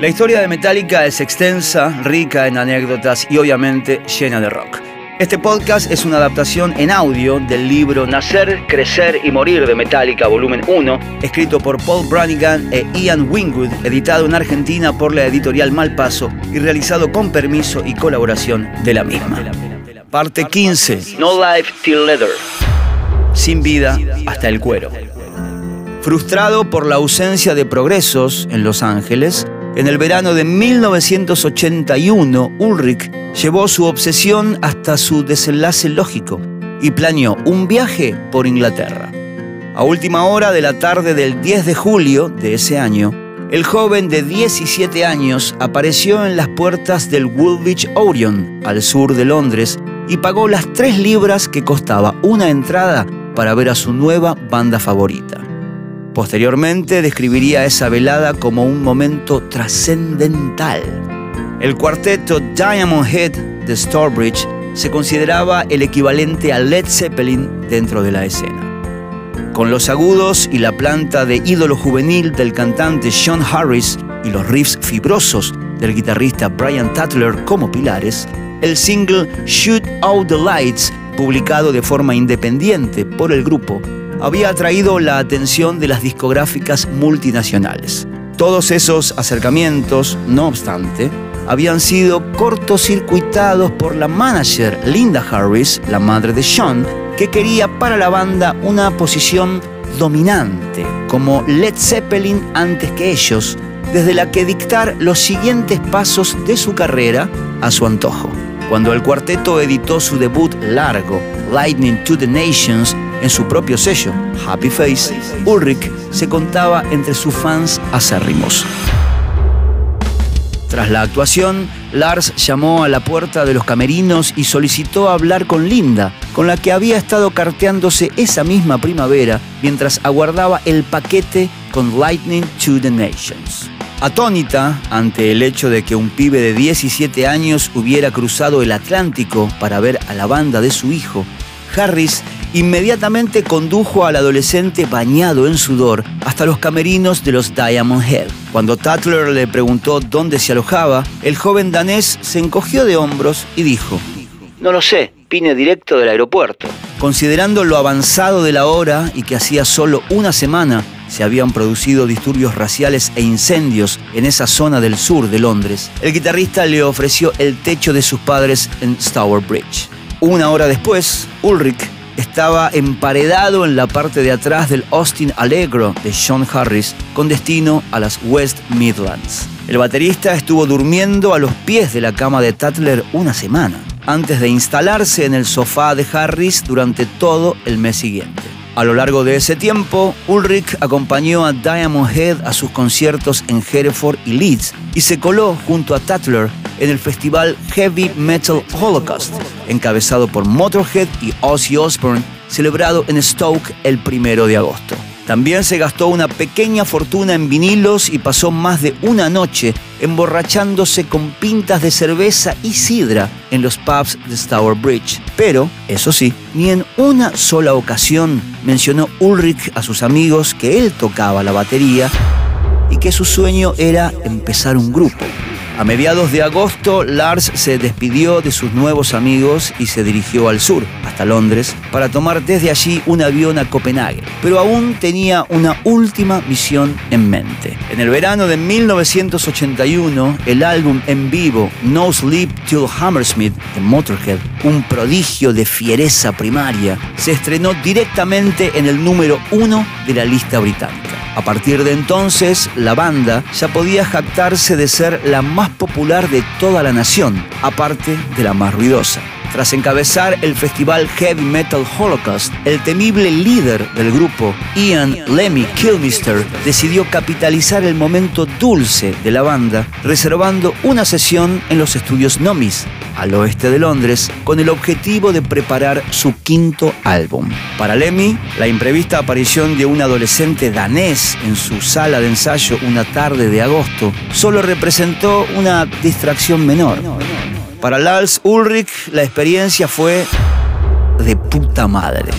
La historia de Metallica es extensa, rica en anécdotas y obviamente llena de rock. Este podcast es una adaptación en audio del libro Nacer, Crecer y Morir de Metallica, volumen 1, escrito por Paul Branigan e Ian Wingwood, editado en Argentina por la editorial Malpaso y realizado con permiso y colaboración de la misma. Parte 15. No Life Till Leather. Sin vida hasta el cuero. Frustrado por la ausencia de progresos en Los Ángeles, en el verano de 1981, Ulrich llevó su obsesión hasta su desenlace lógico y planeó un viaje por Inglaterra. A última hora de la tarde del 10 de julio de ese año, el joven de 17 años apareció en las puertas del Woolwich Orion, al sur de Londres, y pagó las tres libras que costaba una entrada para ver a su nueva banda favorita. Posteriormente describiría esa velada como un momento trascendental. El cuarteto Diamond Head de Starbridge se consideraba el equivalente a Led Zeppelin dentro de la escena. Con los agudos y la planta de ídolo juvenil del cantante Sean Harris y los riffs fibrosos del guitarrista Brian Tatler como pilares, el single Shoot Out the Lights, publicado de forma independiente por el grupo, había atraído la atención de las discográficas multinacionales. Todos esos acercamientos, no obstante, habían sido cortocircuitados por la manager Linda Harris, la madre de Sean, que quería para la banda una posición dominante, como Led Zeppelin antes que ellos, desde la que dictar los siguientes pasos de su carrera a su antojo. Cuando el cuarteto editó su debut largo, Lightning to the Nations, en su propio sello, Happy Face, Ulrich se contaba entre sus fans acérrimos. Tras la actuación, Lars llamó a la puerta de los camerinos y solicitó hablar con Linda, con la que había estado carteándose esa misma primavera mientras aguardaba el paquete con Lightning to the Nations. Atónita ante el hecho de que un pibe de 17 años hubiera cruzado el Atlántico para ver a la banda de su hijo, Harris inmediatamente condujo al adolescente bañado en sudor hasta los camerinos de los Diamond Head. Cuando Tatler le preguntó dónde se alojaba, el joven danés se encogió de hombros y dijo, No lo sé, vine directo del aeropuerto. Considerando lo avanzado de la hora y que hacía solo una semana se habían producido disturbios raciales e incendios en esa zona del sur de Londres, el guitarrista le ofreció el techo de sus padres en Stour Bridge. Una hora después, Ulrich estaba emparedado en la parte de atrás del Austin Allegro de Sean Harris con destino a las West Midlands. El baterista estuvo durmiendo a los pies de la cama de Tatler una semana, antes de instalarse en el sofá de Harris durante todo el mes siguiente. A lo largo de ese tiempo, Ulrich acompañó a Diamond Head a sus conciertos en Hereford y Leeds y se coló junto a Tatler en el festival Heavy Metal Holocaust, encabezado por Motorhead y Ozzy Osbourne, celebrado en Stoke el primero de agosto. También se gastó una pequeña fortuna en vinilos y pasó más de una noche emborrachándose con pintas de cerveza y sidra en los pubs de Stour Bridge. Pero, eso sí, ni en una sola ocasión mencionó Ulrich a sus amigos que él tocaba la batería y que su sueño era empezar un grupo. A mediados de agosto, Lars se despidió de sus nuevos amigos y se dirigió al sur, hasta Londres, para tomar desde allí un avión a Copenhague. Pero aún tenía una última misión en mente. En el verano de 1981, el álbum en vivo No Sleep Till Hammersmith de Motorhead, un prodigio de fiereza primaria, se estrenó directamente en el número uno de la lista británica. A partir de entonces, la banda ya podía jactarse de ser la más popular de toda la nación, aparte de la más ruidosa. Tras encabezar el festival Heavy Metal Holocaust, el temible líder del grupo, Ian Lemmy Kilmister, decidió capitalizar el momento dulce de la banda, reservando una sesión en los estudios Nomis, al oeste de Londres, con el objetivo de preparar su quinto álbum. Para Lemmy, la imprevista aparición de un adolescente danés en su sala de ensayo una tarde de agosto solo representó una distracción menor. Para Lars Ulrich la experiencia fue de puta madre.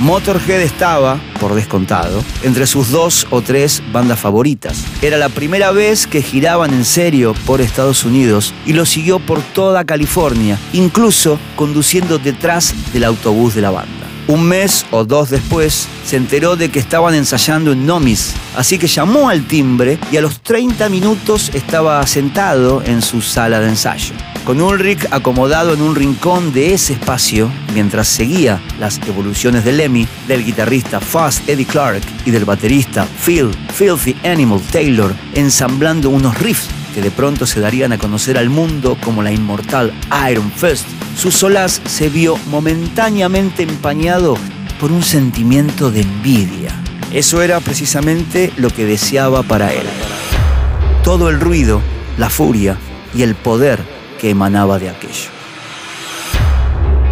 Motorhead estaba, por descontado, entre sus dos o tres bandas favoritas. Era la primera vez que giraban en serio por Estados Unidos y lo siguió por toda California, incluso conduciendo detrás del autobús de la banda. Un mes o dos después se enteró de que estaban ensayando en Nomis, así que llamó al timbre y a los 30 minutos estaba sentado en su sala de ensayo. Con Ulrich acomodado en un rincón de ese espacio, mientras seguía las evoluciones de Lemmy, del guitarrista Fast Eddie Clark y del baterista Phil Filthy Animal Taylor, ensamblando unos riffs que de pronto se darían a conocer al mundo como la inmortal Iron Fist, su solaz se vio momentáneamente empañado por un sentimiento de envidia. Eso era precisamente lo que deseaba para él. Todo el ruido, la furia y el poder que emanaba de aquello.